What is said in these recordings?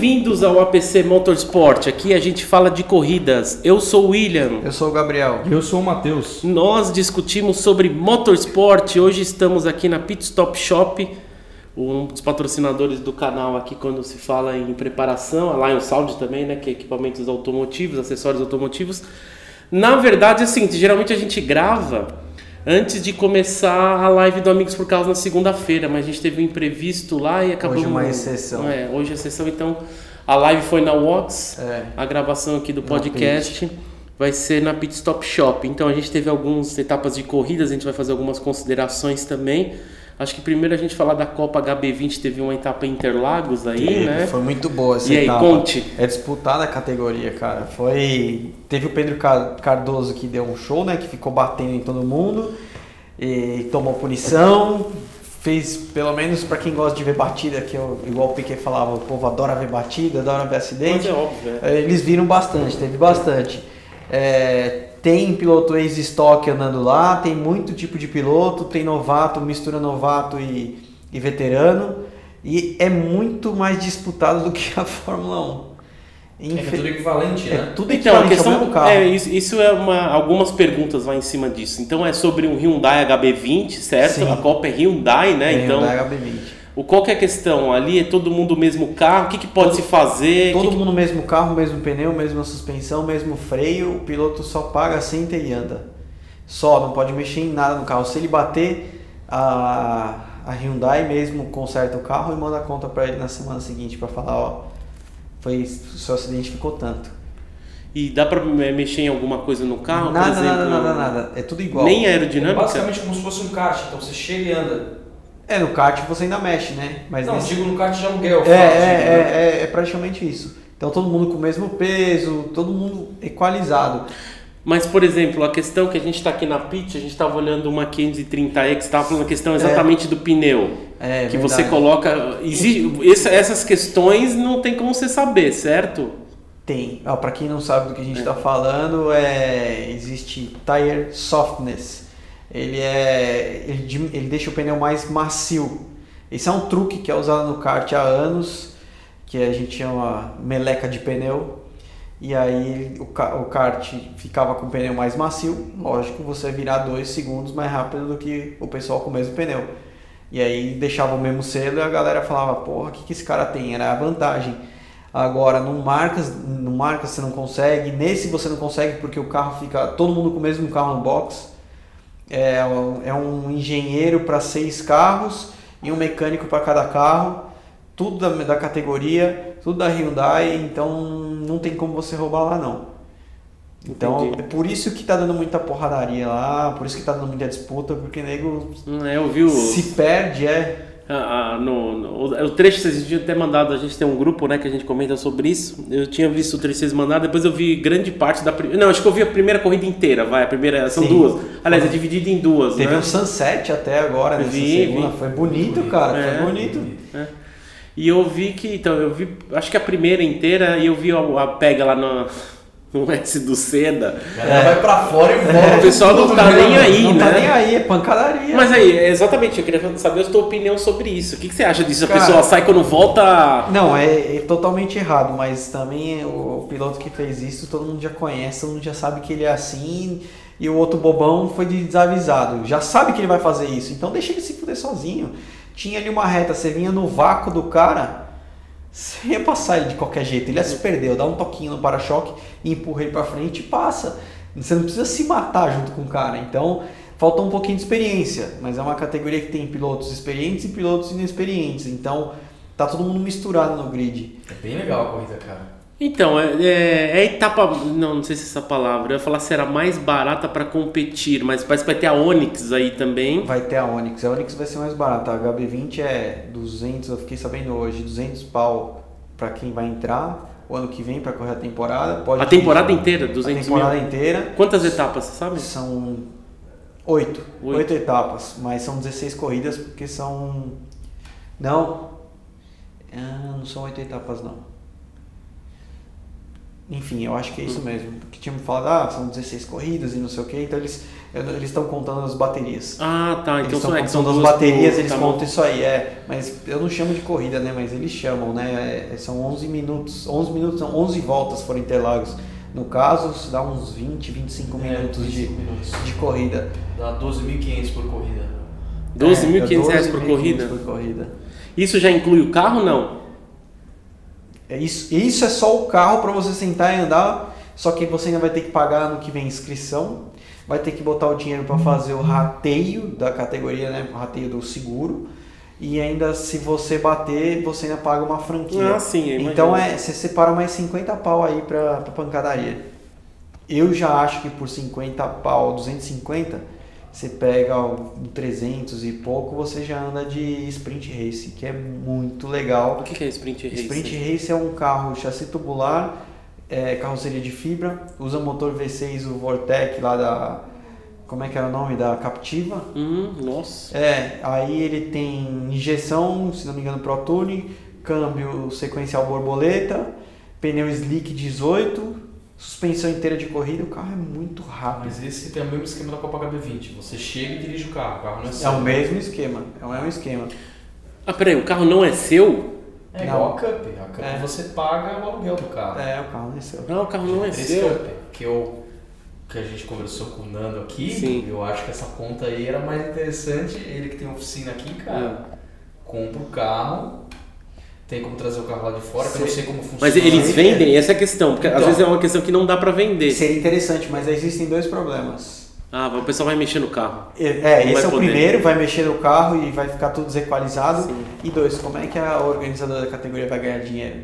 Bem-vindos ao APC Motorsport. Aqui a gente fala de corridas. Eu sou o William. Eu sou o Gabriel. E eu sou o Matheus. Nós discutimos sobre motorsport. Hoje estamos aqui na Pit Stop Shop, um dos patrocinadores do canal aqui quando se fala em preparação, a Lion Sound também, né, que é equipamentos automotivos, acessórios automotivos. Na verdade, é assim, geralmente a gente grava antes de começar a live do Amigos por Causa na segunda-feira, mas a gente teve um imprevisto lá e acabou. Hoje uma exceção. É, hoje é exceção, então a live foi na Wox, É. a gravação aqui do podcast vai ser na Pit Stop Shop. Então a gente teve algumas etapas de corridas, a gente vai fazer algumas considerações também. Acho que primeiro a gente falar da Copa HB20, teve uma etapa em Interlagos aí, né? Foi muito boa essa E aí, etapa. conte. É disputada a categoria, cara. Foi. Teve o Pedro Car- Cardoso que deu um show, né? Que ficou batendo em todo mundo. E tomou punição. Fez, pelo menos pra quem gosta de ver batida, que eu, igual o Piquet falava, o povo adora ver batida, adora ver Mas acidente. é óbvio, é. É, Eles viram bastante, teve bastante. É, tem piloto ex-stock andando lá, tem muito tipo de piloto, tem novato, mistura novato e, e veterano. E é muito mais disputado do que a Fórmula 1. É que é Infe- tudo equivalente, é né? tudo Então, a equivalente ao questão mesmo carro. é isso, isso é uma algumas perguntas lá em cima disso. Então é sobre um Hyundai HB20, certo? Sim. A Copa é Hyundai, né? É, então, da HB20. O qual que é a questão? Ali é todo mundo o mesmo carro, o que, que pode se fazer? Todo Que que- mundo no mesmo carro, mesmo pneu, mesma suspensão, mesmo freio, o piloto só paga, senta e anda. Só, não pode mexer em nada no carro. Se ele bater, a, a Hyundai mesmo conserta o carro e manda a conta para ele na semana seguinte para falar, ó, foi o seu acidente ficou tanto. E dá pra me- mexer em alguma coisa no carro? por nada, exemplo? nada, nada, nada. É tudo igual. Nem É aerodinâmica? basicamente como se fosse um kart, então você chega e anda. É, no kart você ainda mexe, né? Mas não, nesse- digo no kart de aluguel. É, falo, é, digo, né? é, é, é praticamente isso. Então todo mundo com o mesmo peso, todo mundo equalizado. Mas, por exemplo, a questão que a gente está aqui na pit, a gente estava olhando uma 530E que estava falando a questão exatamente do pneu. É, que verdade. você coloca. exi- essa- essas questões não tem como você saber, certo? Tem. Ó, pra quem não sabe do que a gente está falando, é, existe tire softness. Ele é, ele, ele deixa o pneu mais macio. Esse é um truque que é usado no kart há anos, que a gente chama meleca de pneu. E aí o, o kart ficava com o pneu mais macio. Lógico, você virar dois segundos mais rápido do que o pessoal com o mesmo pneu. E aí deixava o mesmo selo e a galera falava, porra, o que, que esse cara tem? Era a vantagem. Agora, no marcas, no marcas você não consegue, nesse você não consegue porque o carro fica todo mundo com o mesmo carro no box. É, um- é um engenheiro para seis carros e um mecânico para cada carro, tudo da, da categoria, tudo da Hyundai, então não tem como você roubar lá não. Então Entendi. é por isso que tá dando muita porradaria lá, por isso que tá dando muita disputa, porque nego é, se perde, é. Ah, ah, no, no- o trecho que vocês tinham até mandado, a gente tem um grupo né, que a gente comenta sobre isso. Eu tinha visto o trecho que vocês mandaram, depois eu vi grande parte da primeira. Não, acho que eu vi a primeira corrida inteira, vai. A primeira. São Sim. duas. Aliás, é dividido em duas, Teve né? um sunset até agora nessa Vi, segunda, vi. foi bonito, cara, É. foi bonito. É. E eu vi que, então, eu vi, acho que a primeira inteira, e eu vi a, a pega lá no, no S do Seda. Ela vai pra fora e volta. O pessoal não tá nem aí, não né? tá nem aí, é pancadaria. Mas aí, exatamente, eu queria saber a tua opinião sobre isso. O que, que você acha disso? A Cara- pessoa sai quando volta. Não, é, é totalmente errado, mas também o, o piloto que fez isso, todo mundo já conhece, todo mundo já sabe que ele é assim, e o outro bobão foi desavisado. Já sabe que ele vai fazer isso, então deixa ele se fuder sozinho. Tinha ali uma reta, você vinha no vácuo do cara, você ia passar ele de qualquer jeito, ele ia se perder, dá um toquinho no para-choque e empurra ele pra frente e passa. Você não precisa se matar junto com o cara, então falta um pouquinho de experiência, mas é uma categoria que tem pilotos experientes e pilotos inexperientes, então tá todo mundo misturado no grid. É bem legal a corrida, cara. Então, é, é, é etapa. Não, não sei se é essa palavra. Eu ia falar se era mais barata para competir, mas parece que vai ter a Onix aí também. Vai ter a Onix, a Onix vai ser mais barata, a HB20 é 200, eu fiquei sabendo hoje, 200 pau para quem vai entrar, o ano que vem para correr a temporada. Pode A temporada inteira, 200 A temporada mil. inteira. Quantas etapas, você sabe? São oito, Oito. oito etapas, mas são 16 corridas porque são. Não. Ah, não são oito etapas não. Enfim, eu acho que é isso mesmo. Porque tinha me falado, ah, são 16 corridas e não sei o que, então eles Eles estão contando as baterias. Ah, tá. Eles Então estão são, é, contando as duas baterias, eles tá bom. contam isso aí, é. Mas eu não chamo de corrida, né? Mas eles chamam, né? É, são 11 minutos, 11 minutos, não, 11 voltas por Interlagos. No caso, dá uns 20, 25 É, minutos de, 25 minutos. de corrida. Dá 12.500 por corrida. 12.500 É, reais por 12.500 corrida? por corrida. Isso já inclui o carro não? É isso, isso é só o carro para você sentar e andar, só que você ainda vai ter que pagar no que vem inscrição, vai ter que botar o dinheiro para fazer o rateio da categoria, né, o rateio do seguro, e ainda se você bater, você ainda paga uma franquia. Ah, sim, então é, você separa mais 50 pau aí pra, pra pancadaria. Eu já acho que por 50 pau, 250, você pega um 300 e pouco, você já anda de sprint race, que é muito legal. O que é Sprint Race? Sprint Race é um carro chassi tubular, é, carroceria de fibra, usa motor V6, o Vortec lá da. Como é que era o nome? Da Captiva. Hum, nossa. É, aí ele tem injeção, se não me engano, ProTune, câmbio sequencial borboleta, pneu slick 18, suspensão inteira de corrida, o carro é muito rápido. Mas esse tem o mesmo esquema da Copa HB20. Você chega e dirige o carro. O carro não é É seu. o mesmo esquema, é o mesmo esquema. Ah, peraí, o carro não é seu? É Não. igual a Cup. A Cup É. você paga o aluguel do carro. É, o carro não é seu. Não, o carro não é Esse seu. Cup, que eu que a gente conversou com o Nando aqui, Sim. eu acho que essa conta aí era mais interessante. Ele que tem oficina aqui, cara, compra o carro, tem como trazer o carro lá de fora, que eu não Sim. sei como funciona. Mas eles Sim. vendem, essa é a questão, porque às Então. vezes é uma questão que não dá pra vender. Seria interessante, mas existem dois problemas. Ah, o pessoal vai mexer no carro. É, Não esse é o poder. primeiro, vai mexer no carro e vai ficar tudo desequalizado. Sim. E dois, como é que a organizadora da categoria vai ganhar dinheiro?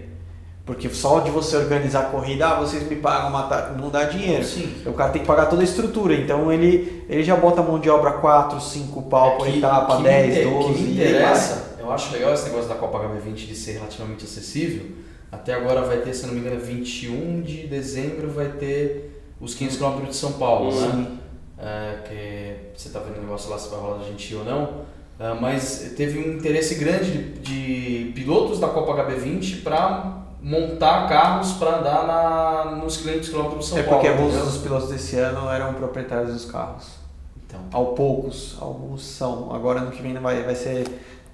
Porque só de você organizar a corrida, ah, vocês me pagam, uma ta- não dá dinheiro. Sim. O cara tem que pagar toda a estrutura, então ele, ele já bota a mão de obra 4, 5 pau por É etapa, que 10, me inter- 12. que me e interessa, eu acho legal esse negócio da Copa HB20 de ser relativamente acessível. Até agora vai ter, se não me engano, 21 de dezembro vai ter os 500 km de São Paulo, né? Sim. É, que você tá vendo o negócio lá se vai rolar da gente ou não. É, mas teve um interesse grande de, de pilotos da Copa HB20 para montar carros para andar na, nos 500 km de São é Paulo. porque alguns dos pilotos desse ano eram proprietários dos carros. Então, Ao poucos, alguns são. Agora ano que vem vai, vai ser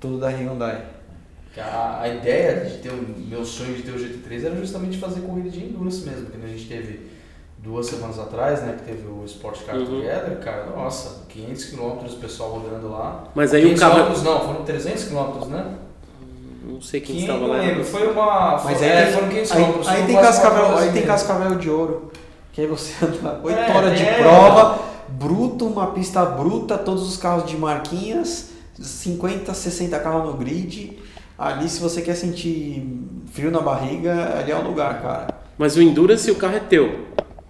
tudo da Hyundai. A, a ideia de ter o meu sonho de ter o GT3 era justamente fazer corrida de endurance mesmo, porque a gente teve duas semanas atrás, né, que teve o Sport Car Uhum. Together, cara, nossa, 500 km o pessoal rodando lá. Mas aí o 500 carro. quilômetros não, foram 300 km, né? Não sei quem 500, estava lá. lembro, foi uma... Mas foi, aí, é, tem, foram 500 aí, km. aí tem cascavel, aí tem cascavel de ouro. Que aí você anda 8 É, horas de tem- prova, bruto, uma pista bruta, todos os carros de marquinhas, 50, 60 carros no grid. Ali se você quer sentir frio na barriga, ali é o lugar, cara. Mas o Endurance o carro é teu.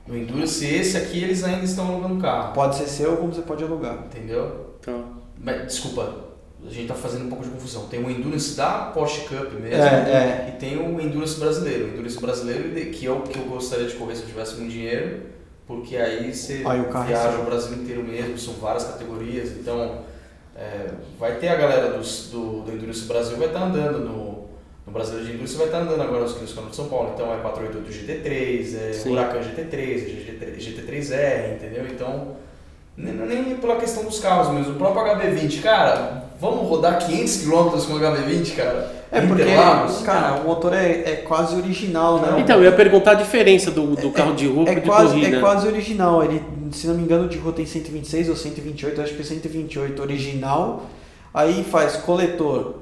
No Endurance esse aqui eles ainda estão alugando carro, Pode ser seu como você pode alugar. entendeu? Tá. Mas, desculpa, a gente tá fazendo um pouco de confusão. Tem o Endurance da Porsche Cup mesmo É, e tem o Endurance brasileiro. O Endurance brasileiro, que é o que eu gostaria de correr se eu tivesse muito dinheiro, porque aí você Aí o carro viaja recebe. o Brasil inteiro mesmo, são várias categorias, então é, vai ter a galera dos, do, do Endurance Brasil vai estar andando no, no Brasileiro de Endurance vai estar andando agora nos 500 km de São Paulo, então é 488 GT3, é Sim. Huracan GT3, é GT3, GT3R, entendeu? Então nem, nem pela questão dos carros mesmo, o próprio HB20, cara, vamos rodar 500 km com o HB20, cara? É porque, Interlagos? cara, o motor é, é quase original, né? Então, eu ia perguntar a diferença do, do carro de rua É de quase, corrida. é quase original. Ele, se não me engano, de rua tem 126 ou 128, acho que é 128 original. Aí faz coletor,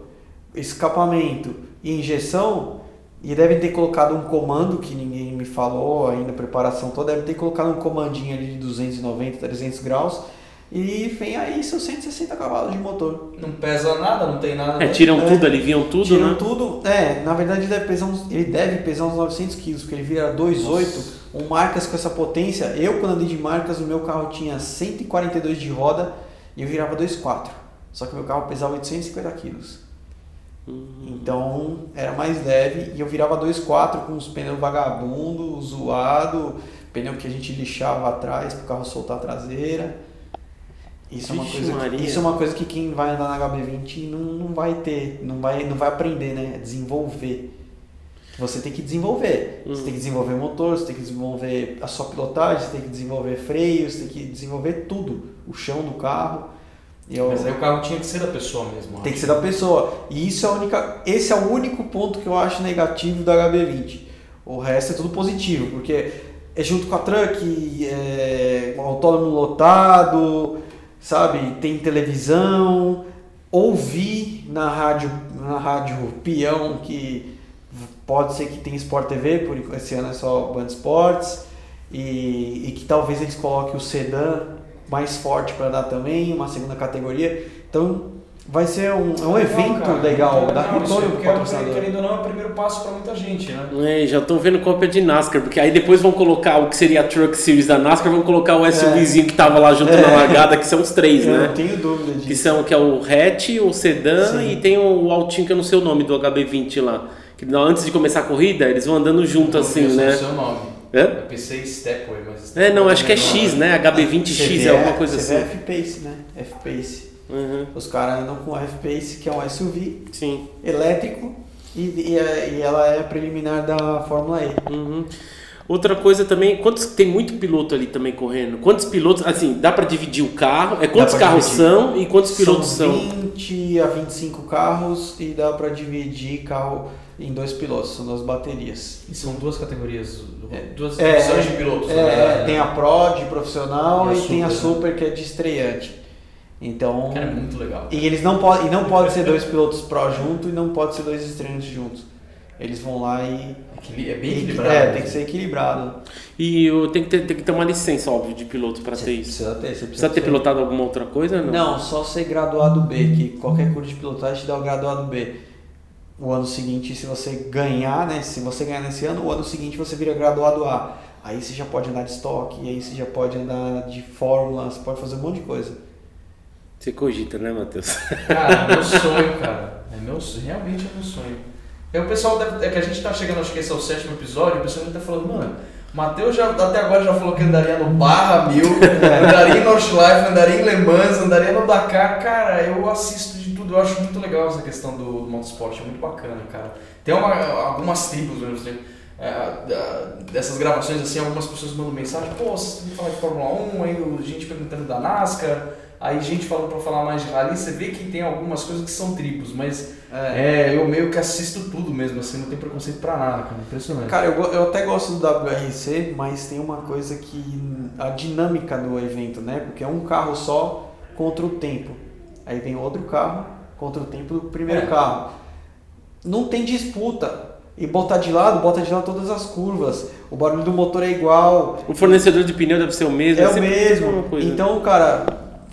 escapamento e injeção. E devem ter colocado um comando que ninguém me falou ainda, preparação toda. Devem ter colocado um comandinho ali de 290, 300 graus. E vem aí seus 160 cavalos de motor. Não pesa nada, não tem nada. É, né? tiram É. tudo, aliviam tudo, Tiram né? tudo. É, na verdade ele deve pesar uns, ele deve pesar uns 900 quilos, porque ele vira 2,8. Um marcas com essa potência. Eu, quando andei de marcas, o meu carro tinha 142 de roda e eu virava 2,4. Só que meu carro pesava 850 quilos. Então era mais leve e eu virava 2,4 com os pneus vagabundo, zoado, pneu que a gente lixava atrás para o carro soltar a traseira. Isso é, uma coisa Maria. isso é uma coisa que quem vai andar na HB20 não, não vai ter, não vai, não vai aprender, né? Desenvolver. você tem que desenvolver. Você tem que desenvolver motor, você tem que desenvolver a sua pilotagem, você tem que desenvolver freios, você tem que desenvolver tudo. O chão do carro. E eu- Mas aí o carro tinha que ser da pessoa mesmo. tem né? que ser da pessoa. E isso é a única, esse é o único ponto que eu acho negativo da HB20. O resto é tudo positivo, porque é junto com a truck, é um autódromo lotado, sabe? Tem televisão. Ouvi na rádio, na rádio Peão que pode ser que tenha Sport TV, por esse ano é só Band Esportes, e, e que talvez eles coloquem o sedã mais forte para dar também, uma segunda categoria. Então vai ser um, é um evento cara, legal, legal isso retorno é o- patrocinador. Querendo ou não, é o primeiro passo para muita gente, né? É, já estão vendo cópia de NASCAR, porque aí depois vão colocar o que seria a Truck Series da NASCAR, vão colocar o SUVzinho que tava lá junto na largada, que são os três, Eu né? não tenho dúvida Que, disso. são, que é o hatch, o sedã Sim. e tem o altinho que eu não sei o nome do HB20 lá. Que antes de começar a corrida, eles vão andando junto Eu assim, né? o seu nome. Hã? Eu pensei Stepway, mas... É, não, acho que é. X, né? HB20X é alguma coisa assim. F-Pace, né? F-Pace. Uhum, Os caras andam com F-Pace, que é um SUV sim. elétrico, e, e, é- e ela é preliminar da Fórmula E. Uhum. Outra coisa também, quantos tem muito piloto ali também correndo? Quantos pilotos, assim, dá pra dividir o carro? É quantos carros dividir. são e quantos pilotos são? 20 a 25 carros e dá para dividir carro em dois pilotos, são duas baterias. E são duas categorias, duas É, divisões de pilotos. É, verdade, tem né? a Pro de profissional E a e, tem a Super, né? Super que é de estreante. Então, Cara, é muito legal. e eles não podem, e não pode ser dois pilotos Pro junto e não pode ser dois estreantes juntos. Eles vão lá e Equili- É bem equilibrado. É, tem que ser equilibrado. E eu tenho que ter, tem que ter uma licença, óbvio, de piloto pra ter isso. Precisa ter, você Precisa ter ser- pilotado alguma outra coisa? Não. Não, só ser graduado B, que qualquer curso de pilotagem te dá o graduado B. O ano seguinte, se você ganhar, né? Se você ganhar nesse ano, o ano seguinte você vira graduado A. Aí você já pode andar de estoque, aí você já pode andar de fórmula, você pode fazer um monte de coisa. Você cogita, né, Matheus? Cara, é meu sonho, cara. É meu realmente é meu sonho. É o pessoal deve, é que a gente tá chegando, acho que esse é o sétimo episódio, o pessoal deve estar falando, mano, Matheus já até agora já falou que andaria no Barra Mil, andaria em Nordschleife, andaria em Le Mans, andaria no Dakar. Cara, eu assisto de tudo, eu acho muito legal essa questão do, do é muito bacana, cara. Tem uma, algumas tribos, mesmo, assim, é, é, dessas gravações assim, algumas pessoas mandam mensagem, pô, vocês que falar de Fórmula 1, aí gente perguntando da NASCAR, aí gente falando pra falar mais de rally, você vê que tem algumas coisas que são tribos, mas é, eu meio que assisto tudo mesmo, assim, não tem preconceito pra nada, cara, impressionante. Cara, eu, eu até gosto do WRC, mas tem uma coisa que. a dinâmica do evento, né? Porque é um carro só contra o tempo. Aí vem outro carro contra o tempo do primeiro É. carro. Não tem disputa. E botar de lado, bota de lado todas as curvas. O barulho do motor é igual. O fornecedor de pneu deve ser o mesmo. É o sempre a mesmo. Então, cara,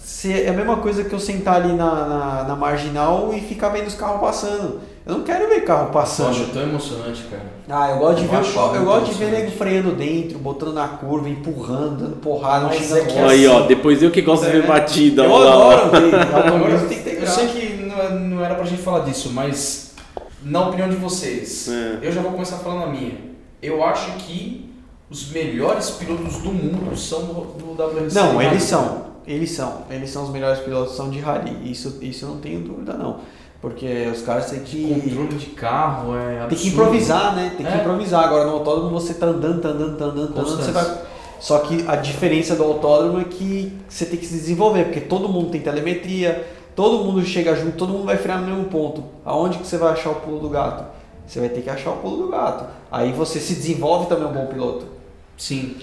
se é a mesma coisa que eu sentar ali na, na, na marginal e ficar vendo os carros passando. Eu não quero ver carro Eu passando. acho tão emocionante, cara. Ah, eu gosto de Eu ver, acho eu muito gosto de ver nego freando dentro, botando na curva, empurrando, dando porrada, é que outro. Aí, ó, depois eu que gosto de ver É. batida. Eu lá, adoro ver. Agora, Automobilismo tem que ter eu sei que não, é- não era pra gente falar disso, mas na opinião de vocês, É. eu já vou começar falando a minha. Eu acho que os melhores pilotos do mundo são do, do WRC. Não, eles são. Eles são. Eles são os melhores pilotos são de rally. Isso, isso eu não tenho dúvida, não. Porque os caras têm que. Controle de carro é absurdo. Tem que improvisar, né? Tem que É. improvisar. Agora no autódromo você tá andando, tá andando, tá andando, tá andando, você vai. Só que a diferença do autódromo é que você tem que se desenvolver, porque todo mundo tem telemetria, todo mundo chega junto, todo mundo vai frear no mesmo ponto. Aonde que você vai achar o pulo do gato? Você vai ter que achar o pulo do gato. Aí você se desenvolve também um bom piloto. Sim.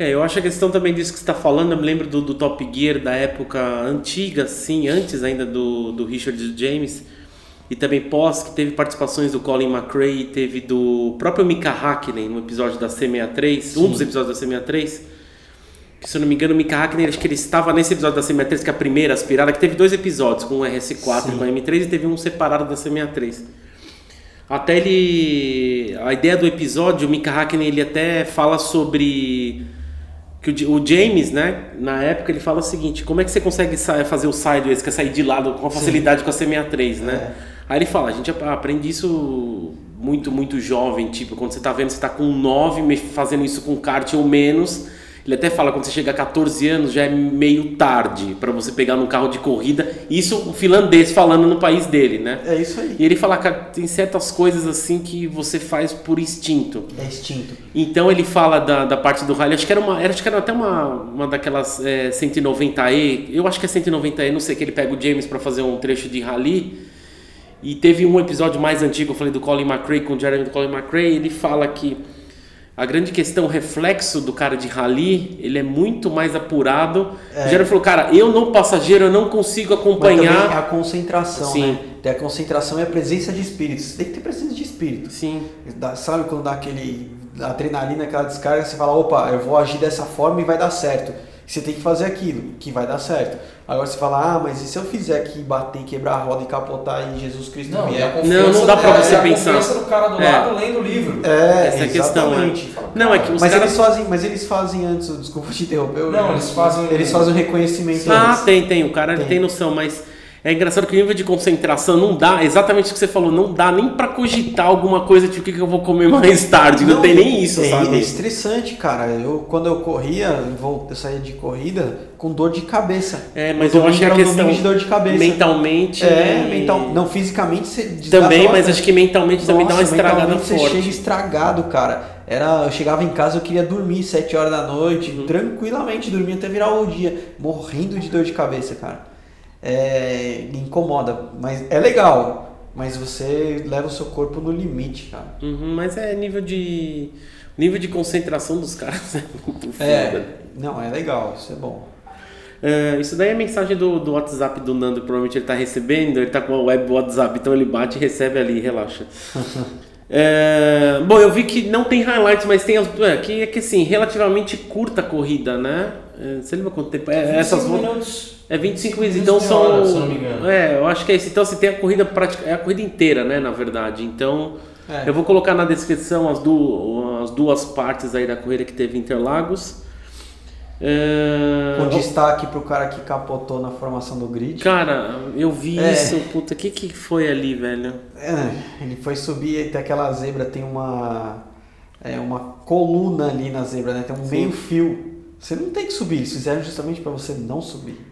É, eu acho a questão também disso que você está falando, eu me lembro do, do Top Gear da época antiga, sim, antes ainda do, do Richard James, e também pós, que teve participações do Colin McRae, teve do próprio Mika Hakkinen no episódio da C63, um dos episódios da C63, que se eu não me engano o Mika Hakkinen, acho que ele estava nesse episódio da C63, que é a primeira aspirada, que teve dois episódios, com o RS4 e Sim. com a M3, e teve um separado da C63. Até ele. A ideia do episódio, o Mika Hakkinen, ele até fala sobre. Que o, o James, né? Na época, ele fala o seguinte: como é que você consegue fazer o sideways, que é sair de lado com facilidade com a C63, né? Aí ele fala: a gente ap- aprende isso muito, muito jovem, tipo, quando você tá vendo, você tá com 9 me- fazendo isso com kart ou menos. Ele até fala quando você chega a 14 anos já é meio tarde para você pegar num carro de corrida. Isso um finlandês falando no país dele, né? É isso aí. E ele fala que tem certas coisas assim que você faz por instinto. É instinto. Então ele fala da, da parte do rally, acho que era uma, acho que era até uma, uma daquelas é, 190E, eu acho que é 190E, não sei, que ele pega o James para fazer um trecho de rally. E teve um episódio mais antigo, eu falei do Colin McRae com o Jeremy do Colin McRae, ele fala que a grande questão, o reflexo do cara de rally, ele é muito mais apurado. É. O Jeremy falou, cara, eu não passageiro, eu não consigo acompanhar. a concentração, Sim. né? Tem a concentração e a presença de espírito. Você tem que ter presença de espírito. Sim, Dá- sabe quando dá aquele adrenalina, aquela descarga, você fala, opa, eu vou agir dessa forma e vai dar certo. Você tem que fazer aquilo, que vai dar certo. Agora você fala, ah, mas e se eu fizer aqui, bater, quebrar a roda e capotar e Jesus Cristo Não, a vier? confiança, Não, não dá pra é, você é a pensar. confiança do cara do É. lado lendo o livro. É, essa é a questão. né? exatamente. Não, é que os Mas caras... eles fazem, mas eles fazem antes, desculpa te interromper. eu- Não, eles fazem- Eles fazem um reconhecimento Ah, antes. tem, tem. O cara ele Tem. tem noção, mas é engraçado que o nível de concentração não dá, exatamente o que você falou, não dá nem pra cogitar alguma coisa tipo o que, que eu vou comer mais tarde. Não, tem nem isso, é, sabe? É estressante, cara. Eu, quando eu corria, eu saía de corrida com dor de cabeça. É, mas eu acho que a era um questão de dor de cabeça. mentalmente. É, mental, não, fisicamente você Também, mas acho que mentalmente também dá uma Nossa, estragada Você forte. chega estragado, cara. Era, eu chegava em casa, eu queria dormir 7 horas da noite, Uhum. tranquilamente, dormir até virar o dia, morrendo de dor de cabeça, cara. É, incomoda, mas é legal. Mas você leva o seu corpo no limite, cara. Uhum, mas é nível de. Nível de concentração dos caras é muito foda. É, não, é legal, isso é bom. É, isso daí é mensagem do, do WhatsApp do Nando, provavelmente ele tá recebendo, ele tá com a web WhatsApp, então ele bate e recebe ali, relaxa. É, bom, eu vi que não tem highlights, mas tem as. É, que, é que assim, relativamente curta a corrida, né? É, você lembra quanto tempo? É, essas 25 vo- minutos. É 25 minutos então são. se não me engano. É, eu acho que é isso. Então, se tem a corrida prática, é a corrida inteira, né? Na verdade. Então, É. eu vou colocar na descrição as, du as duas partes aí da corrida que teve Interlagos. É, Com destaque pro cara que capotou na formação do grid. Cara, eu vi É. isso, puta, o que que foi ali, velho? É, ele foi subir até aquela zebra, tem uma é, uma coluna ali na zebra, né? Tem um Sim. meio fio. Você não tem que subir, eles fizeram justamente para você não subir.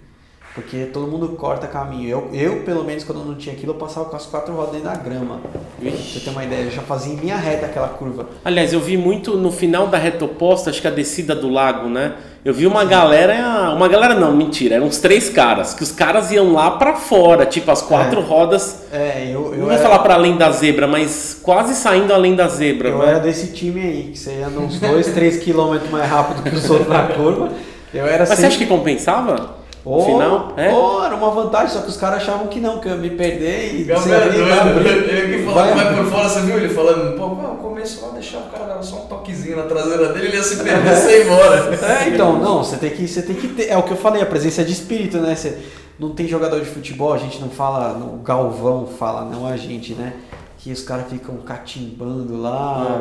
Porque todo mundo corta caminho. Eu, eu, pelo menos, quando eu não tinha aquilo, eu passava com as quatro rodas dentro da grama. Pra você ter uma ideia, eu já fazia em linha reta aquela curva. Aliás, eu vi muito no final da reta oposta, acho que a descida do lago, né? Eu vi uma galera, uma galera não, mentira, eram uns três caras, que os caras iam lá pra fora, tipo as quatro É. rodas, É, eu, eu não vou era, falar pra além da zebra, mas quase saindo além da zebra, eu né? era desse time aí, que você anda uns 2, 3 quilômetros mais rápido que os outros na curva. Eu era Mas você sempre- acha que compensava? Ô, final? É? ô, era uma vantagem, só que os caras achavam que não, que eu ia me perder e Gabriel é abrir. Ele que falou Vai que vai por fora, você viu ele falando, pô, no começo lá deixava o cara dar só um toquezinho na traseira dele, ele ia se perder e sair embora. É, então, não, você tem que, você tem que ter, é o que eu falei, a presença de espírito, né? Você não tem jogador de futebol, a gente não fala, o Galvão fala, não a gente, né? Que os caras ficam catimbando lá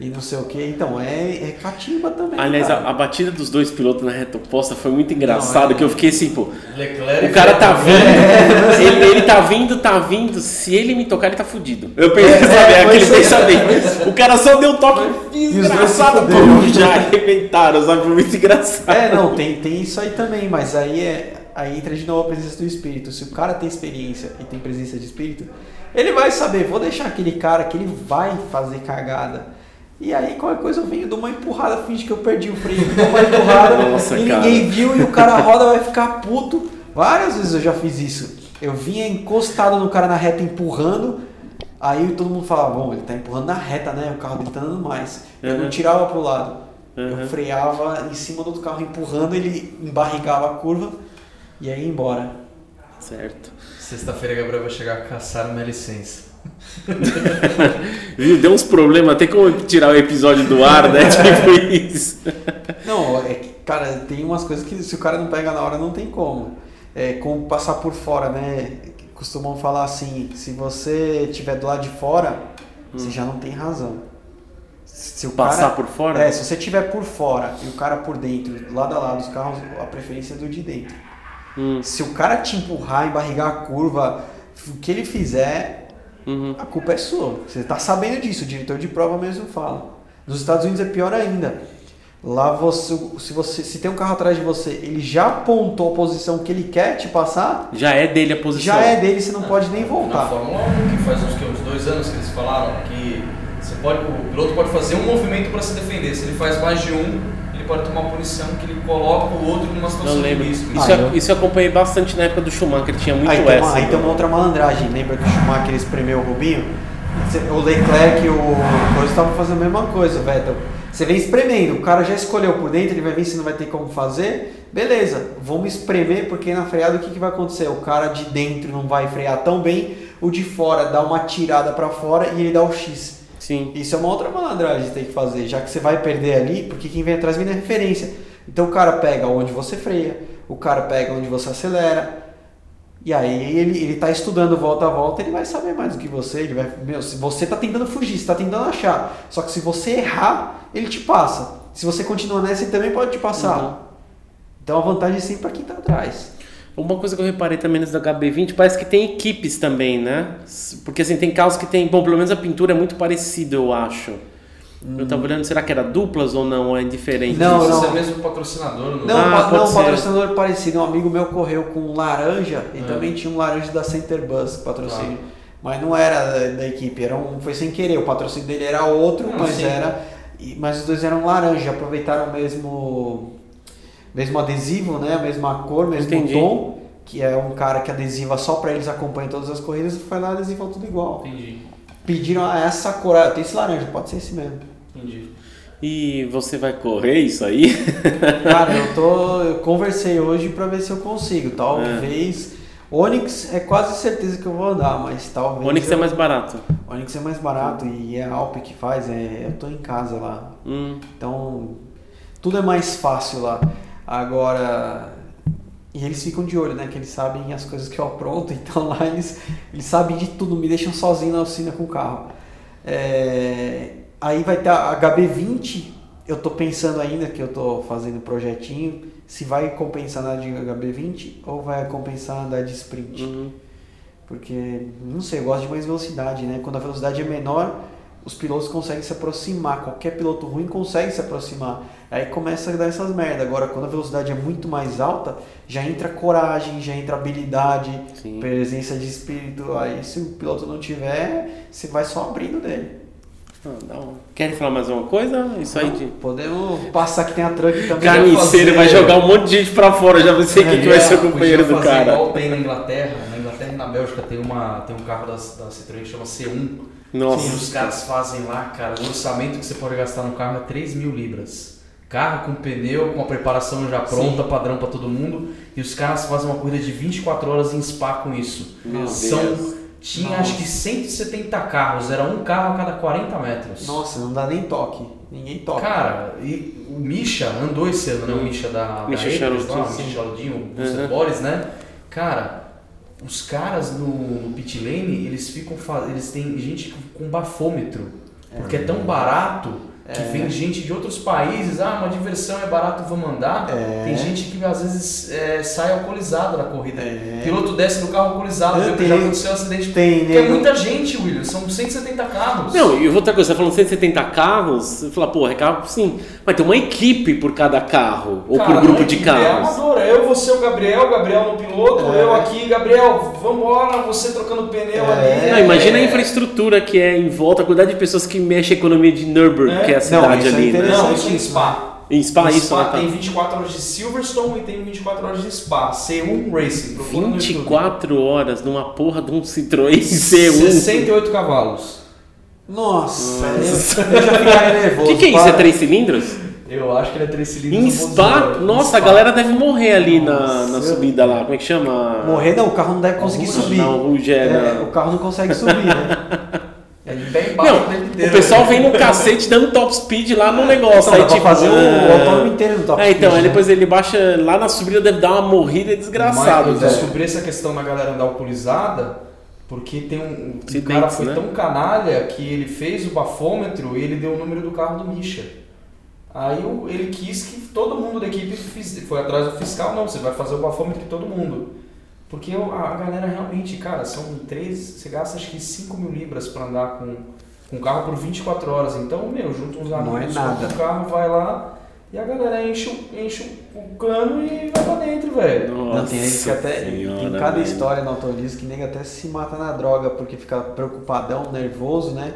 e não sei o que. Então, é, é catimba também. Aliás, a, a batida dos dois pilotos na reta oposta foi muito engraçado, Não, é- que eu fiquei assim, pô, Leclerc o cara tá vindo, É. ele, ele tá vindo, tá vindo, se ele me tocar, ele tá fudido. Eu pensei, É, sabe, é, aquele é. pensamento. O cara só deu um toque os dois se desgraçado, pô, já arrebentaram, sabe, foi muito engraçado. É, não, tem, tem isso aí também, mas aí é aí entra de novo a presença do espírito. Se o cara tem experiência e tem presença de espírito, ele vai saber, vou deixar aquele cara que ele vai fazer cagada. E aí qualquer coisa eu venho, dou uma empurrada, finge que eu perdi o freio, dou uma empurrada Nossa, e cara. ninguém viu e o cara roda vai ficar puto. Várias vezes eu já fiz isso. Eu vinha encostado no cara na reta empurrando, aí todo mundo falava, bom, ele tá empurrando na reta, né? O carro dele tá andando mais. Eu não Uhum. tirava pro lado. Uhum. Eu freava em cima do outro carro empurrando, ele embarrigava a curva e aí ia embora. Certo. Sexta-feira, Gabriel vai chegar a caçar minha licença. Viu, deu uns problemas, até como tirar o episódio do ar, né, tipo isso. Não, é que, cara, tem umas coisas que se o cara não pega na hora não tem como. É como passar por fora, né? Costumam falar assim, se você estiver do lado de fora, você já não tem razão. Se o Passar cara, por fora? É, se você estiver por fora e o cara por dentro, lado a lado, os carros, a preferência é do de dentro. Hum, Se o cara te empurrar, embarrigar a curva, o que ele fizer, uhum. a culpa é sua. Você está sabendo disso, o diretor de prova mesmo fala. Nos Estados Unidos é pior ainda. Lá você, se você, se tem um carro atrás de você, ele já apontou a posição que ele quer te passar, Já é dele a posição. já é dele, você não pode nem Na voltar. Fórmula 1, que faz uns, que, uns dois anos que eles falaram que você pode, o piloto pode fazer um movimento para se defender. Se ele faz mais de um, pode tomar punição que ele coloca o outro numa situação Não de lembro. risco. Isso, Ah, eu, isso eu acompanhei bastante na época do Schumacher, tinha muito Aí tem, essa. uma, aí tem uma outra malandragem. Lembra que o Schumacher espremeu o Rubinho? O Leclerc e o Coisa estavam fazendo a mesma coisa, Vettel. Você vem espremendo, o cara já escolheu por dentro, ele vai ver se não vai ter como fazer. Beleza, vamos espremer, porque na freada o que, que vai acontecer? O cara de dentro não vai frear tão bem, o de fora dá uma tirada pra fora e ele dá o X. Sim. Isso é uma outra malandragem que tem que fazer, já que você vai perder ali, porque quem vem atrás vem na referência. Então o cara pega onde você freia, o cara pega onde você acelera. E aí ele, ele tá estudando volta a volta, ele vai saber mais do que você, ele vai, meu, se você tá tentando fugir, você tá tentando achar. Só que se você errar, ele te passa. Se você continuar nessa, ele também pode te passar. Uhum. Então a vantagem é sempre para quem tá atrás. Uma coisa que eu reparei também nesse da HB20, parece que tem equipes também, né? Porque assim, tem carros que tem. Bom, pelo menos a pintura é muito parecida, eu acho. Eu tava olhando, será que era duplas ou não? Ou é diferente? Não, não. ser mesmo patrocinador. Não, Ah, pa- pode não ser. patrocinador parecido. Um amigo meu correu com um laranja e É. também tinha um laranja da Center Bus patrocínio. Mas não era da, da equipe, era um, foi sem querer. O patrocínio dele era outro, Não, mas sim. era. e- Mas os dois eram laranja, aproveitaram o mesmo, mesmo adesivo, né? A mesma cor, mesmo Entendi. tom. Que é um cara que adesiva só pra eles, acompanha todas as corridas e foi lá e adesivou tudo igual. Entendi, Pediram essa cor, ah, tem esse laranja, pode ser esse mesmo. entendi. E você vai correr isso aí? Cara, eu tô. Eu conversei hoje pra ver se eu consigo. Talvez. Onix é quase certeza que eu vou andar, mas talvez. Onix é eu- mais barato. Onix é mais barato e é a Alp que faz, é, eu tô em casa lá. Hum. Então, tudo é mais fácil lá. Agora, e eles ficam de olho, né? Que eles sabem as coisas que eu apronto, então lá eles, eles sabem de tudo, me deixam sozinho na oficina com o carro. É, aí vai ter a HB20, eu tô pensando ainda que eu tô fazendo projetinho, se vai compensar andar de HB20 ou vai compensar andar de sprint. Uhum. Porque, não sei, eu gosto de mais velocidade, né? Quando a velocidade é menor, os pilotos conseguem se aproximar. Qualquer piloto ruim consegue se aproximar. Aí começa a dar essas merda. Agora, quando a velocidade é muito mais alta, já entra coragem, já entra habilidade, Sim. presença de espírito. Aí, se o piloto não tiver, você vai só abrindo dele. Ah, dá um- Querem falar mais uma coisa? Isso aí de. Podemos passar que tem a truck também. Carniceiro vai jogar um monte de gente pra fora, já sei quem que vai ser o companheiro do fazer cara. Igual tem na Inglaterra. Na Inglaterra e na Bélgica tem, uma, tem um carro da, da Citroën que chama C1. Nossa. E os caras fazem lá, cara, o orçamento que você pode gastar no carro é 3 mil libras. Carro com pneu, com a preparação já pronta, padrão pra todo mundo. E os caras fazem uma corrida de 24 horas em Spa com isso. Meu São, Deus. tinha Nossa. acho que 170 carros, era um carro a cada 40 metros. Nossa, não dá nem toque. Ninguém toca. Cara, e o Misha andou esse ano, né? O Misha da, Misha da Apres Charlotin, lá, o sim. Misha Charlotin, o. Boris, né? Cara, os caras no, no pit lane, eles ficam eles têm gente com bafômetro, porque é tão barato que vem gente de outros países, ah, uma diversão é barato, vamos andar. É. Tem gente que às vezes é, sai alcoolizado da corrida. É. O piloto desce do carro alcoolizado, Eu tenho- já aconteceu um acidente. Tem, Porque é nego- muita gente, William, são 170 carros. Não, e outra coisa, você tá falando 170 carros, você fala, porra, é carro sim. Mas tem uma equipe por cada carro, ou Cara, por grupo de é carros. amador. É eu, você, o Gabriel, o Gabriel no piloto, É. eu aqui, Gabriel, vambora, você trocando pneu É. ali. Não, imagina a É. infraestrutura que é em volta, a quantidade de pessoas que mexe a economia de Nürburgring, É. é a Não, cidade isso é ali, né? interessante. Não, isso em Spa. Em Spa, Em isso, Spa né? tá. tem 24 horas de Silverstone e tem 24 horas de Spa. C1 Racing. procura no YouTube. 24 horas numa porra de um Citroën C1. 68 cavalos. Nossa, eu, eu já O que, que é isso? É três cilindros? Eu acho que ele é 3 cilindros. Em Spa? Nossa, a Spa. galera deve morrer ali na, na Nossa. subida lá. Como é que chama? Morrer não, o carro não deve conseguir Não, subir. Não, Ruge é, É, não. o carro não consegue subir, né? Ele tá embaixo Não, o inteiro. pessoal vem no cacete dando top speed lá no negócio. Então, aí, tipo, fazer o, ah, o autódromo inteiro no top É, então, speed, aí né? depois ele baixa lá na subida, deve dar uma morrida desgraçada. Mas eu né? descobri essa questão da galera andar alcoolizada porque tem um, um cara foi né? tão canalha que ele fez o bafômetro e ele deu o número do carro do Misha. Aí o- ele quis que todo mundo da equipe foi atrás do fiscal, não, você vai fazer o bafômetro de todo mundo. Porque o- a, a galera realmente, cara, são três, você gasta acho que 5 mil libras pra andar com, com o carro por 24 horas. Então, meu, junta uns Não é amigos, nada. compra o carro, vai lá, E a galera enche, o- enche o cano e vai pra dentro, velho. Nossa Não, tem gente que até. senhora, tem cada velho. história no automobilismo que nega até se mata na droga porque fica preocupadão, nervoso, né?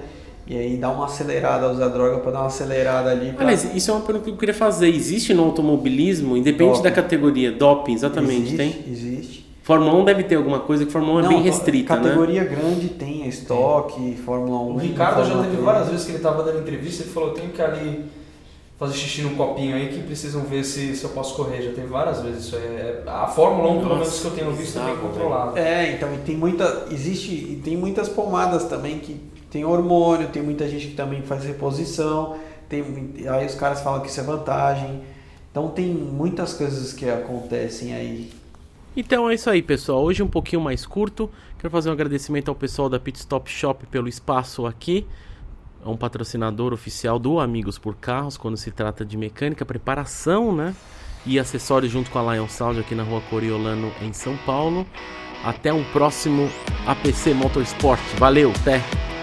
E aí dá uma acelerada, usa a droga pra dar uma acelerada ali. Pra... Aliás, isso é uma pergunta que eu queria fazer. Existe no automobilismo, independente Doping. da categoria, doping, exatamente, existe, tem? Existe. Fórmula 1 deve ter alguma coisa que Fórmula 1 é bem Não, restrita, né? Categoria grande tem, é estoque, Fórmula 1. O Ricardo já teve 3. várias vezes que ele tava dando entrevista, ele falou, tenho que ali fazer xixi num copinho aí que precisam ver se, se eu posso correr. Já teve várias vezes isso aí. É- A Fórmula 1, pelo Nossa, menos que eu tenho visto, é bem bizarro, controlada. É, então e tem muita. Existe. E tem muitas pomadas também que tem hormônio, tem muita gente que também faz reposição. Tem, aí os caras falam que isso é vantagem. Então tem muitas coisas que acontecem aí. Então é isso aí, pessoal. Hoje um pouquinho mais curto. Quero fazer um agradecimento ao pessoal da Pit Stop Shop pelo espaço aqui. É um patrocinador oficial do Amigos por Carros quando se trata de mecânica, preparação, né? E acessórios junto com a Lion Sound aqui na Rua Coriolano em São Paulo. Até um próximo APC Motorsport. Valeu, até!